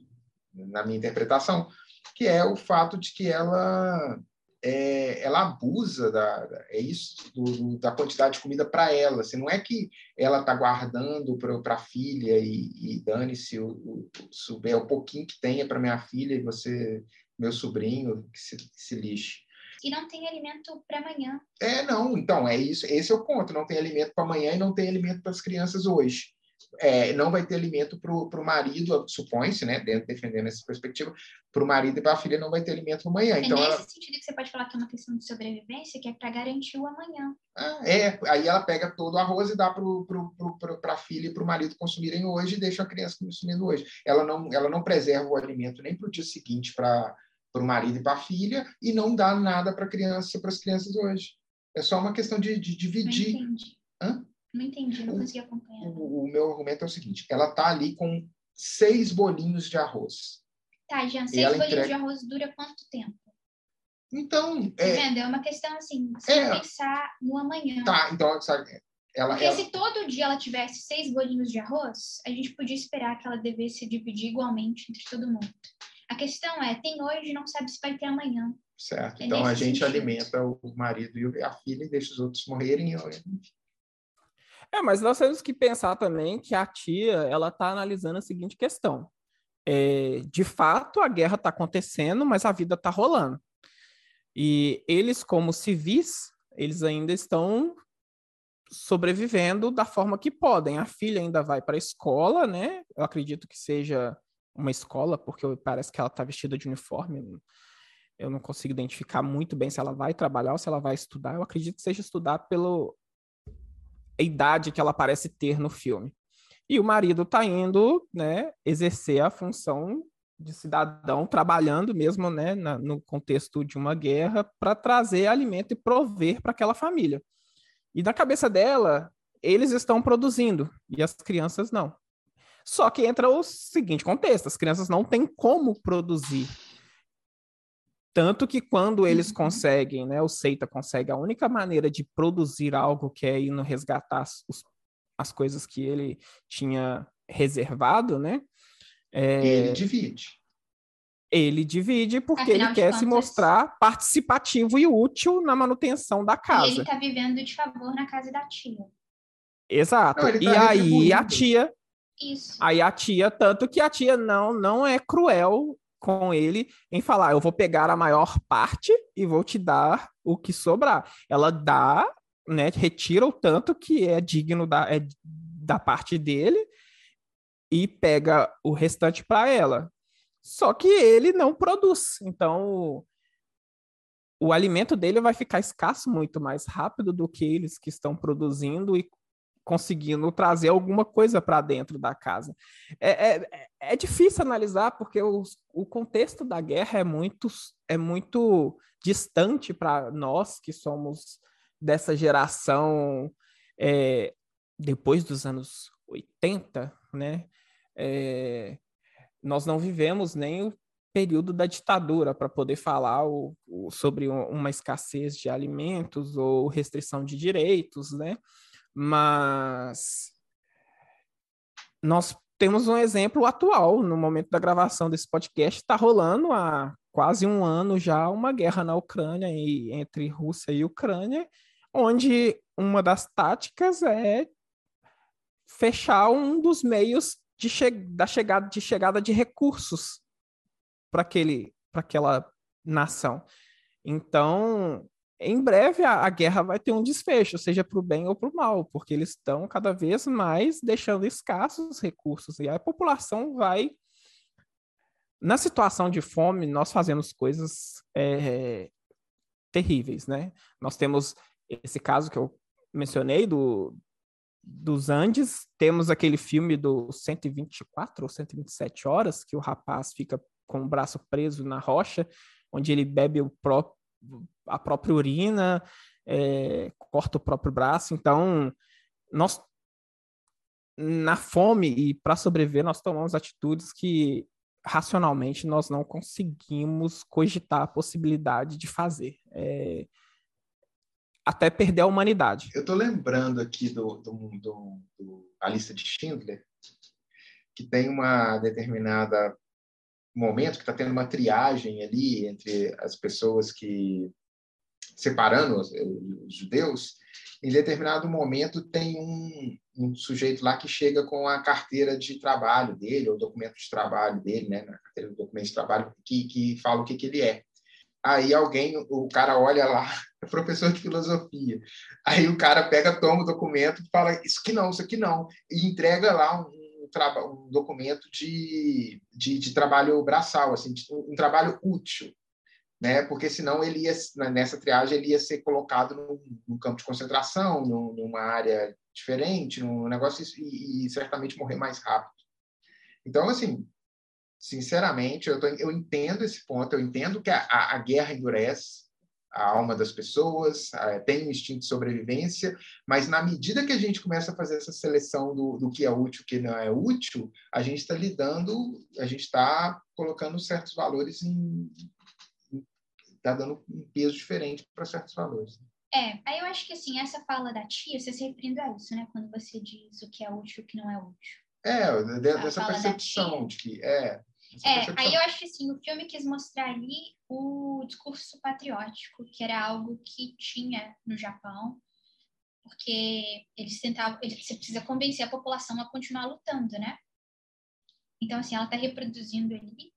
na minha interpretação, que é o fato de que ela é, ela abusa da, é isso do, da quantidade de comida para ela. Assim, não é que ela está guardando para a filha e, e dane-se o, o, o, o pouquinho que tenha para minha filha e você, meu sobrinho, que se, que se lixe. E não tem alimento para amanhã. É, não. Então, é isso. Esse é o ponto. Não tem alimento para amanhã e não tem alimento para as crianças hoje é, não vai ter alimento para o marido, supõe-se, né, dentro, defendendo essa perspectiva, para o marido e para a filha não vai ter alimento amanhã. É então, nesse ela... sentido que você pode falar que é uma questão de sobrevivência, que é para garantir o amanhã. Ah, é, aí ela pega todo o arroz e dá para a filha e para o marido consumirem hoje e deixa a criança consumindo hoje. Ela não, ela não preserva o alimento nem para o dia seguinte para o marido e para a filha e não dá nada para criança para as crianças hoje. É só uma questão de, de dividir. Não entendi. Não consegui acompanhar. O, o, meu argumento é o seguinte: ela tá ali com seis bolinhos de arroz. Tá, Jean, seis bolinhos entrega... de arroz dura quanto tempo? Então. Tá é... vendo? É uma questão assim, você é... pensar no amanhã. Tá, então, sabe, ela, Porque ela... se todo dia ela tivesse seis bolinhos de arroz, a gente podia esperar que ela devesse dividir igualmente entre todo mundo. A questão é, tem hoje, não sabe se vai ter amanhã. Certo. É então a gente sentido. alimenta o marido e a filha e deixa os outros morrerem. É, mas nós temos que pensar também que a tia ela está analisando a seguinte questão: é, de fato a guerra está acontecendo, mas a vida está rolando. E eles, como civis, eles ainda estão sobrevivendo da forma que podem. A filha ainda vai para a escola, né? Eu acredito que seja uma escola, porque parece que ela está vestida de uniforme. Eu não consigo identificar muito bem se ela vai trabalhar ou se ela vai estudar. Eu acredito que seja estudar pelo a idade que ela parece ter no filme. E o marido está indo, né, exercer a função de cidadão, trabalhando mesmo, né, na, no contexto de uma guerra, para trazer alimento e prover para aquela família. E na cabeça dela, eles estão produzindo e as crianças não. Só que entra o seguinte contexto: as crianças não têm como produzir. Tanto que quando eles uhum. conseguem, né, o Seita consegue, a única maneira de produzir algo que é indo resgatar os, as coisas que ele tinha reservado, né? É, ele divide. Ele divide porque Afinal ele quer contas, se mostrar participativo e útil na manutenção da casa. E ele está vivendo de favor na casa da tia. Exato. Não, tá e aí a tia. Isso. Aí a tia, tanto que a tia não, não é cruel com ele em falar: eu vou pegar a maior parte e vou te dar o que sobrar. Ela dá, né, retira o tanto que é digno da, é, da parte dele e pega o restante para ela. Só que ele não produz. Então, o alimento dele vai ficar escasso muito mais rápido do que eles que estão produzindo e conseguindo trazer alguma coisa para dentro da casa. É, é, é, difícil analisar porque o, o contexto da guerra é muito, é muito distante para nós que somos dessa geração é, depois dos anos 80, né? É, nós não vivemos nem o período da ditadura para poder falar o, o, sobre uma escassez de alimentos ou restrição de direitos, né? Mas nós temos um exemplo atual no momento da gravação desse podcast. Está rolando há quase um ano já uma guerra na Ucrânia e, entre Rússia e Ucrânia, onde uma das táticas é fechar um dos meios de che da chegada de chegada de recursos para aquele para aquela nação. Então, em breve a, a, guerra vai ter um desfecho, seja para o bem ou para o mal, porque eles estão cada vez mais deixando escassos recursos e a população vai. Na situação de fome, nós fazemos coisas é, terríveis, né? Nós temos esse caso que eu mencionei do, dos Andes, temos aquele filme do 124 ou 127 horas, que o rapaz fica com o braço preso na rocha, onde ele bebe o próprio a própria urina, é, corta o próprio braço. Então, nós, na fome e para sobreviver, nós tomamos atitudes que racionalmente nós não conseguimos cogitar a possibilidade de fazer. É, até perder a humanidade. Eu estou lembrando aqui do, do, do, do, a lista de Schindler, que tem uma determinada momento que está tendo uma triagem ali entre as pessoas que separando os, os judeus em determinado momento tem um, um, sujeito lá que chega com a carteira de trabalho dele, ou documento de trabalho dele, né, na carteira de documento de trabalho, que, que fala o que, que ele é. Aí alguém, o cara olha lá, é professor de filosofia. Aí o cara pega, toma o documento e fala, isso aqui não, isso aqui não, e entrega lá um, um, um documento de, de, de, trabalho braçal, assim, um trabalho útil né? Porque senão ele ia nessa triagem ele ia ser colocado num campo de concentração, num, numa área diferente, num negócio e, e, certamente morrer mais rápido. Então, assim, sinceramente, eu, tô, eu entendo esse ponto, eu entendo que a, a guerra endurece a alma das pessoas, tem um instinto de sobrevivência, mas na medida que a gente começa a fazer essa seleção do, do que é útil e o que não é útil, a gente está lidando, a gente está colocando certos valores em, está dando um peso diferente para certos valores. É, aí eu acho que assim, essa fala da tia, você se referindo a isso, né? Quando você diz o que é útil e o que não é útil. É, dessa percepção de que. É, é aí eu acho que assim, o filme quis mostrar ali o discurso patriótico, que era algo que tinha no Japão, porque eles tentavam, você precisa convencer a população a continuar lutando, né? Então, assim, ela está reproduzindo ali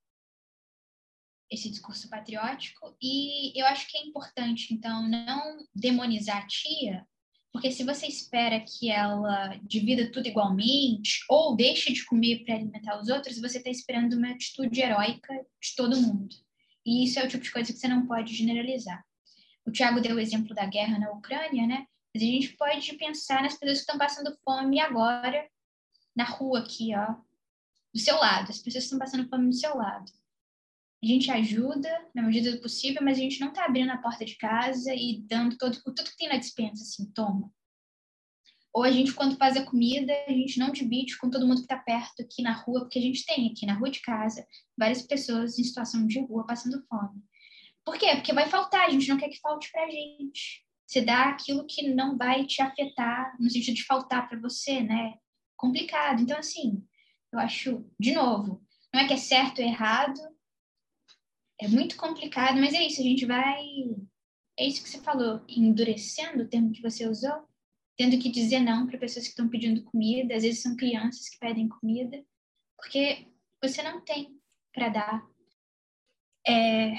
esse discurso patriótico e eu acho que é importante então não demonizar a tia porque se você espera que ela divida tudo igualmente ou deixe de comer para alimentar os outros você está esperando uma atitude heróica de todo mundo. E isso é o tipo de coisa que você não pode generalizar. O Tiago deu o exemplo da guerra na Ucrânia né? Mas a gente pode pensar nas pessoas que estão passando fome agora na rua aqui ó do seu lado. As pessoas estão passando fome do seu lado a gente ajuda na medida do possível, mas a gente não está abrindo a porta de casa e dando todo, tudo que tem na dispensa, assim, toma. Ou a gente, quando faz a comida, a gente não divide com todo mundo que está perto aqui na rua, porque a gente tem aqui na rua de casa várias pessoas em situação de rua passando fome. Por quê? Porque vai faltar, a gente não quer que falte para a gente. Você dá aquilo que não vai te afetar, no sentido de faltar para você, né? Complicado. Então, assim, eu acho, de novo, não é que é certo ou errado, é muito complicado, mas é isso, a gente vai. É isso que você falou, endurecendo o termo que você usou, tendo que dizer não para pessoas que estão pedindo comida, às vezes são crianças que pedem comida, porque você não tem para dar. É,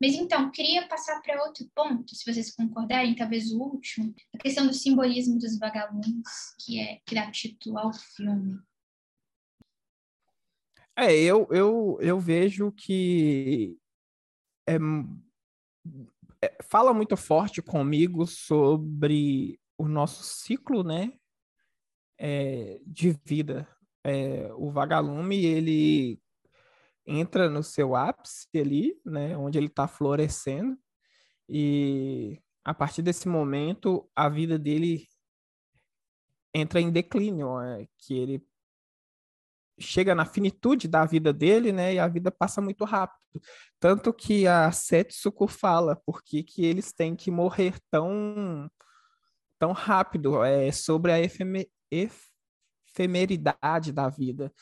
mas então, queria passar para outro ponto, se vocês concordarem, talvez o último, a questão do simbolismo dos vagalumes, que é que dá título ao filme. É, eu, eu, eu vejo que é, é, fala muito forte comigo sobre o nosso ciclo, né, é, de vida. É, o vagalume ele entra no seu ápice ali, né, onde ele está florescendo. E a partir desse momento a vida dele entra em declínio, é, que ele chega na finitude da vida dele, né? E a vida passa muito rápido. Tanto que a Setsuko fala por que, eles têm que morrer tão, tão rápido. É sobre a efeme, efemeridade da vida.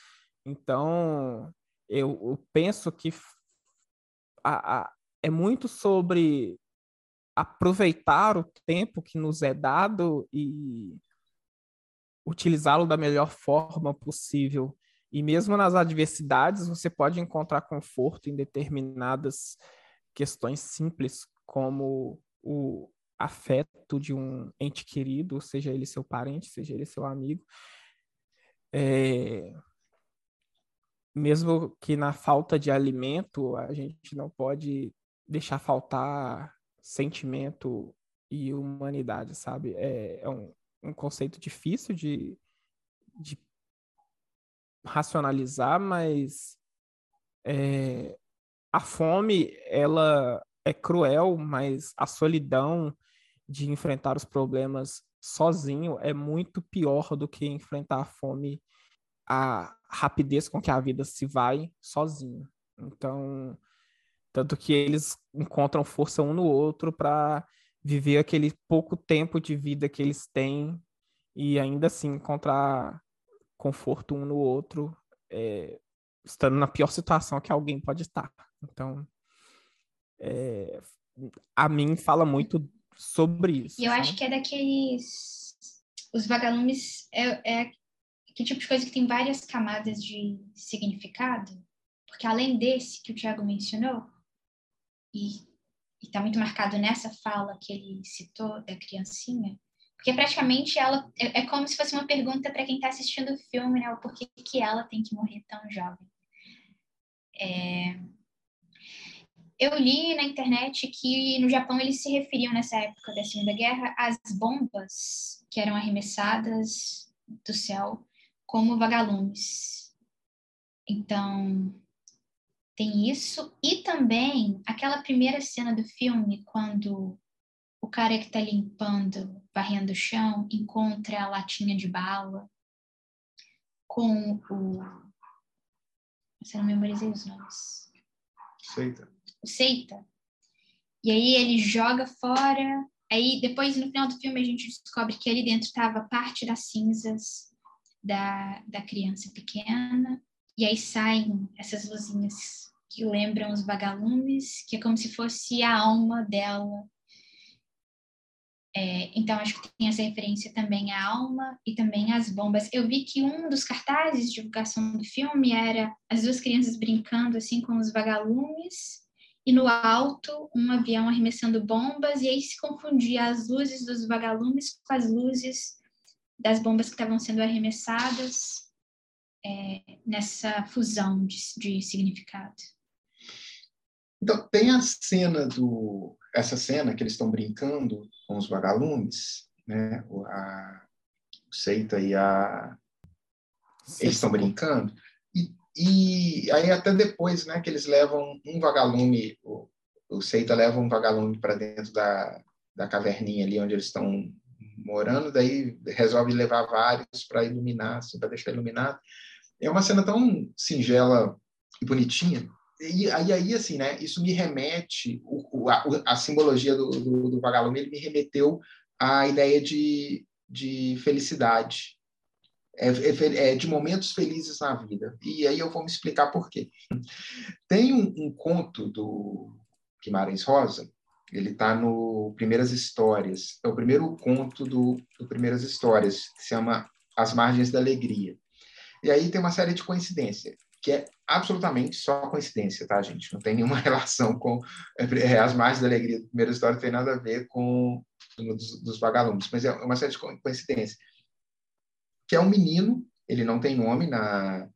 Então, eu, eu penso que a, a, é muito sobre aproveitar o tempo que nos é dado e utilizá-lo da melhor forma possível. E mesmo nas adversidades, você pode encontrar conforto em determinadas questões simples, como o afeto de um ente querido, seja ele seu parente, seja ele seu amigo. É... Mesmo que na falta de alimento, a gente não pode deixar faltar sentimento e humanidade, sabe? É, é um, um conceito difícil de, de racionalizar, mas é, a fome ela é cruel, mas a solidão de enfrentar os problemas sozinho é muito pior do que enfrentar a fome, a rapidez com que a vida se vai sozinho. Então, tanto que eles encontram força um no outro para viver aquele pouco tempo de vida que eles têm e ainda assim encontrar conforto um no outro, é, estando na pior situação que alguém pode estar. Então, é, a mim fala muito sobre isso. E eu acho que é daqueles. Os vagalumes é, é que tipo de coisa que tem várias camadas de significado, porque além desse que o Tiago mencionou, e está muito marcado nessa fala que ele citou da criancinha, porque praticamente ela é, é como se fosse uma pergunta para quem está assistindo o filme, né? O porquê que ela tem que morrer tão jovem. É... Eu li na internet que no Japão eles se referiam nessa época da Segunda Guerra às bombas que eram arremessadas do céu como vagalumes. Então, tem isso. E também aquela primeira cena do filme, quando o cara que está limpando, varrendo o chão, encontra a latinha de bala com o. Eu não memorizei os nomes. Seita. O Seita. E aí ele joga fora. Aí depois, no final do filme, a gente descobre que ali dentro estava parte das cinzas da, da criança pequena. E aí saem essas luzinhas que lembram os vagalumes, que é como se fosse a alma dela. É, então, acho que tem essa referência também à alma e também às bombas. Eu vi que um dos cartazes de divulgação do filme era as duas crianças brincando assim com os vagalumes e no alto um avião arremessando bombas e aí se confundia as luzes dos vagalumes com as luzes das bombas que estavam sendo arremessadas é, nessa fusão de, de significado. Então, tem a cena do. Essa cena que eles estão brincando com os vagalumes, né? O, a, Seita e a. Eles estão brincando. E, e aí, até depois, né, que eles levam um vagalume, o, o Seita leva um vagalume para dentro da, da caverninha ali onde eles estão morando, daí resolve levar vários para iluminar, assim, para deixar iluminado. É uma cena tão singela e bonitinha, e aí, assim, né, isso me remete, o, a, a, simbologia do, do, do vagalume, ele me remeteu à ideia de, de felicidade, é, é, é, de momentos felizes na vida. E aí eu vou me explicar por quê. Tem um, um conto do Guimarães Rosa, ele está no Primeiras Histórias, é o primeiro conto do, do Primeiras Histórias, que se chama As Margens da Alegria. E aí tem uma série de coincidências que é absolutamente só coincidência, tá, gente? Não tem nenhuma relação com é, as margens da alegria da primeira história, não tem nada a ver com dos, dos vagalumes, mas é uma série de coincidências. Que é um menino, ele não tem nome na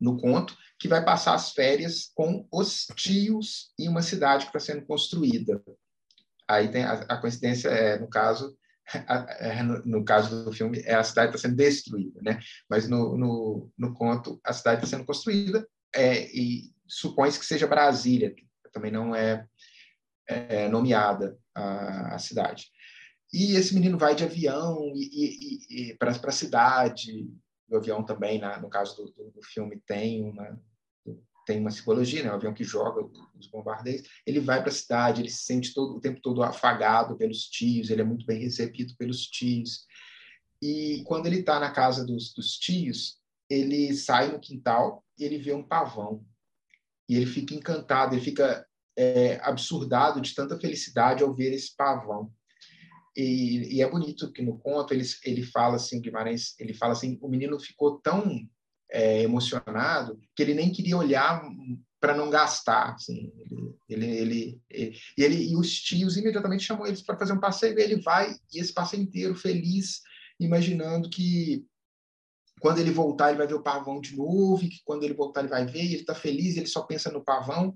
no conto, que vai passar as férias com os tios em uma cidade que está sendo construída. Aí tem a, a coincidência é, no caso, no, caso do filme, é a cidade está sendo destruída, né? Mas no, no, no conto, a cidade está sendo construída é, e supõe-se que seja Brasília, que também não é, é nomeada a, a, cidade. E esse menino vai de avião e, e, e para a cidade, o avião também, na, no caso do, do, do filme, tem uma, tem uma simbologia, né? avião que joga os bombardeios, ele vai para a cidade, ele se sente todo o tempo todo afagado pelos tios, ele é muito bem recebido pelos tios. E quando ele está na casa dos, dos tios, ele sai no quintal e ele vê um pavão. E ele fica encantado, ele fica é, absurdado de tanta felicidade ao ver esse pavão. E, e, é bonito que no conto ele, ele fala assim, Guimarães, ele fala assim, o menino ficou tão é, emocionado que ele nem queria olhar para não gastar. Assim. Ele, ele, ele, ele, ele, e os tios imediatamente chamam eles para fazer um passeio, e ele vai, e esse passeio inteiro feliz, imaginando que quando ele voltar ele vai ver o pavão de novo, e que quando ele voltar ele vai ver, e ele está feliz, ele só pensa no pavão,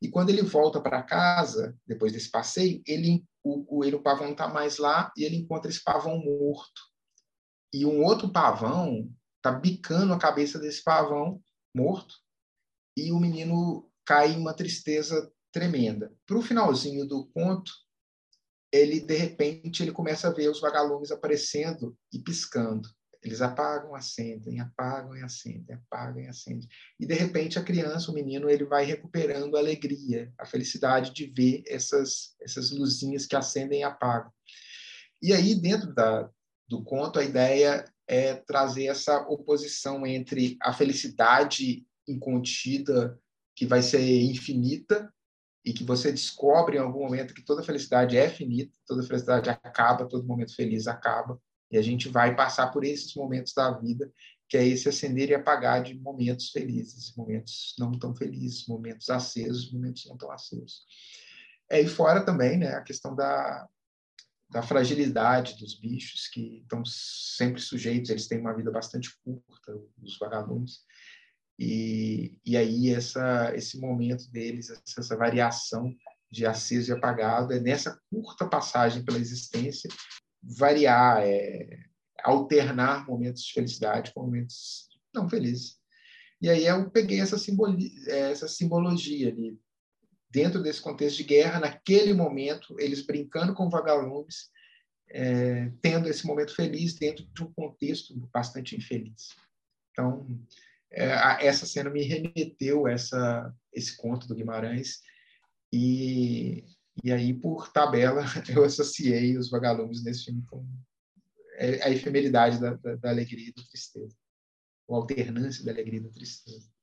e quando ele volta para casa, depois desse passeio, ele, o, o, ele, o pavão não está mais lá, e ele encontra esse pavão morto. E um outro pavão tá bicando a cabeça desse pavão morto e o menino cai em uma tristeza tremenda. Para o finalzinho do conto, ele de repente ele começa a ver os vagalumes aparecendo e piscando. Eles apagam, acendem, apagam e acendem, apagam e acendem. E de repente a criança, o menino, ele vai recuperando a alegria, a felicidade de ver essas essas luzinhas que acendem e apagam. E aí dentro da, do conto a ideia é trazer essa oposição entre a felicidade incontida que vai ser infinita e que você descobre em algum momento que toda felicidade é finita, toda felicidade acaba, todo momento feliz acaba, e a gente vai passar por esses momentos da vida, que é esse acender e apagar de momentos felizes, momentos não tão felizes, momentos acesos, momentos não tão acesos. É, e fora também né, a questão da, da fragilidade dos bichos, que estão sempre sujeitos, eles têm uma vida bastante curta, os vagalumes, e, e aí essa, esse momento deles, essa, variação de aceso e apagado, é nessa curta passagem pela existência, variar, é, alternar momentos de felicidade com momentos não felizes. E aí eu peguei essa, simboli essa simbologia ali, dentro desse contexto de guerra, naquele momento, eles brincando com vagalumes, é, tendo esse momento feliz dentro de um contexto bastante infeliz. Então, é, essa cena me remeteu essa esse conto do Guimarães e e aí por tabela eu associei os vagalumes nesse filme com é, a efemeridade da, da, da alegria e da tristeza, a alternância da alegria e da tristeza.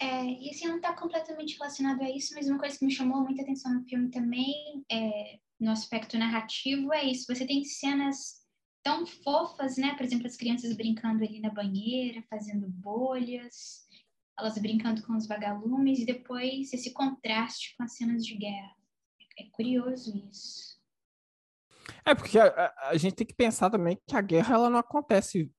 É, e assim, não está completamente relacionado a isso, mas uma coisa que me chamou muita atenção no filme também, é, no aspecto narrativo, é isso. Você tem cenas tão fofas, né? Por exemplo, as crianças brincando ali na banheira, fazendo bolhas, elas brincando com os vagalumes, e depois esse contraste com as cenas de guerra. É curioso isso. É, porque a, a gente tem que pensar também que a guerra ela não acontece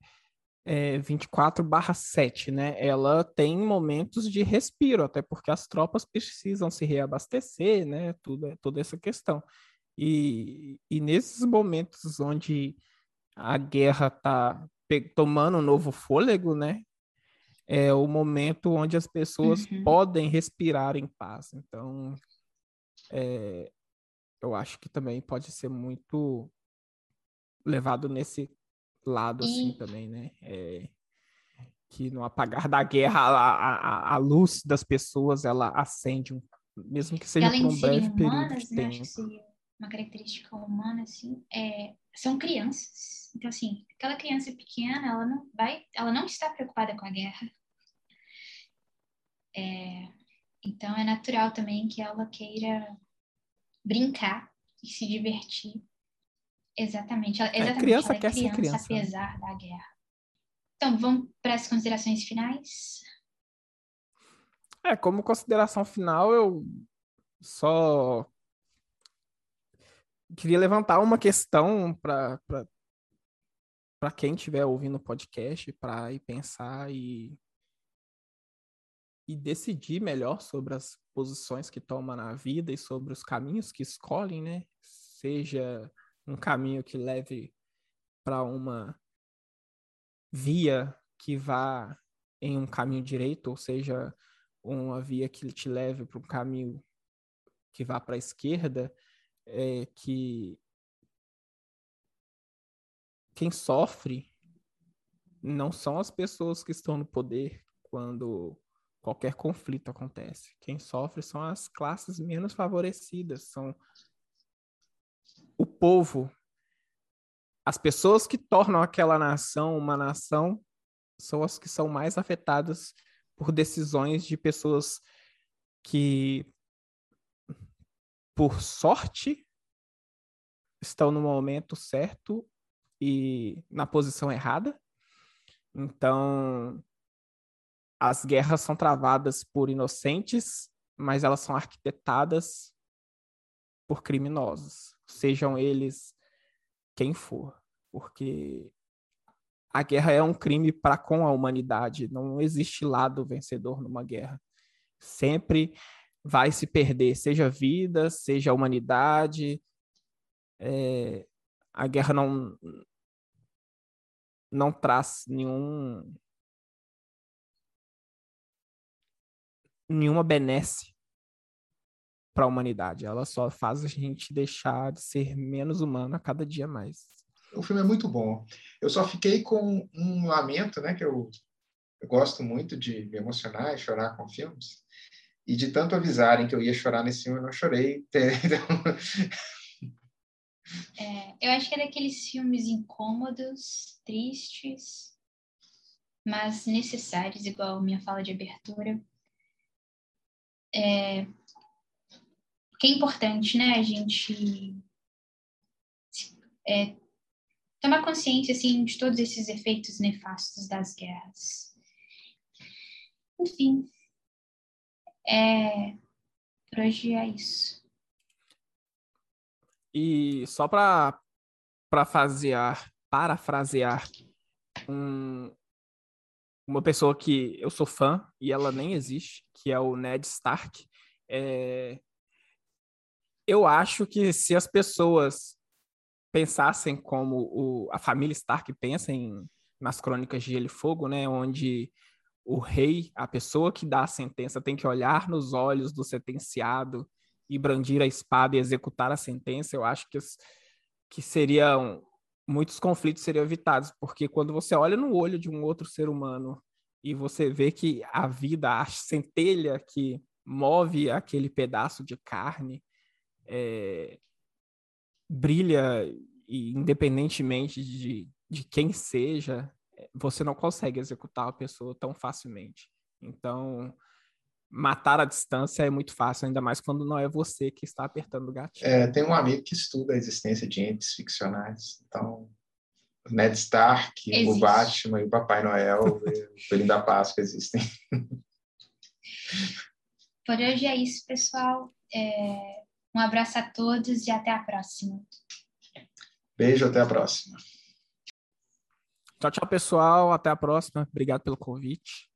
é, 24 7, né? Ela tem momentos de respiro, até porque as tropas precisam se reabastecer, né? Tudo, toda essa questão. E, e nesses momentos onde a guerra está tomando um novo fôlego, né? É o momento onde as pessoas uhum. podem respirar em paz. Então, é, eu acho que também pode ser muito levado nesse lado, assim, também, né? É, que no apagar da guerra, a, a, a, luz das pessoas, ela acende, um, mesmo que seja por um breve período de né? tempo. uma característica humana, assim, é, são crianças então, assim, aquela criança pequena, ela não vai, ela não está preocupada com a guerra. É, então, é natural também que ela queira brincar e se divertir. Exatamente. Ela, exatamente, a criança ela é quer criança, ser criança. apesar da guerra. Então, vamos para as considerações finais? É, como consideração final, eu só queria levantar uma questão para para quem estiver ouvindo o podcast, para ir pensar e, e decidir melhor sobre as posições que toma na vida e sobre os caminhos que escolhem, né? Seja um caminho que leve para uma via que vá em um caminho direito, ou seja, uma via que te leve para um caminho que vá para a esquerda, é, que quem sofre não são as pessoas que estão no poder quando qualquer conflito acontece. Quem sofre são as classes menos favorecidas, são povo. As pessoas que tornam aquela nação uma nação são as que são mais afetadas por decisões de pessoas que, por sorte, estão no momento certo e na posição errada. Então, as guerras são travadas por inocentes, mas elas são arquitetadas por criminosos, sejam eles quem for, porque a guerra é um crime para com a humanidade, não existe lado vencedor numa guerra. Sempre vai se perder, seja vida, seja humanidade. É, a guerra não, não traz nenhum nenhuma benesse para a humanidade. Ela só faz a gente deixar de ser menos humano a cada dia mais. o filme é muito bom. Eu só fiquei com um lamento, né? Que eu, eu gosto muito de me emocionar e chorar com filmes. E de tanto avisarem que eu ia chorar nesse filme, eu não chorei. É, eu acho que é daqueles filmes incômodos, tristes, mas necessários, igual minha fala de abertura. É, que é importante, né, a gente é, tomar consciência, assim, de todos esses efeitos nefastos das guerras. Enfim, é, por hoje é isso. E só para parafrasear, parafrasear um, uma pessoa que eu sou fã e ela nem existe, que é o Ned Stark. É... Eu acho que se as pessoas pensassem como o, a família Stark pensa em, nas Crônicas de Gelo e Fogo, né, onde o rei, a pessoa que dá a sentença, tem que olhar nos olhos do sentenciado e brandir a espada e executar a sentença, eu acho que, que seriam muitos conflitos seriam evitados, porque quando você olha no olho de um outro ser humano e você vê que a vida, a centelha que move aquele pedaço de carne, é, brilha e independentemente de, de quem seja, você não consegue executar a pessoa tão facilmente. Então, matar a distância é muito fácil, ainda mais quando não é você que está apertando o gatilho. É, tem um amigo que estuda a existência de entes ficcionais. Então, Ned Stark, Existe. o Batman e o Papai Noel, o Coelho da Páscoa existem. Por hoje é isso, pessoal. É... Um abraço a todos e até a próxima. Beijo, até a próxima. Tchau, tchau, pessoal. Até a próxima. Obrigado pelo convite.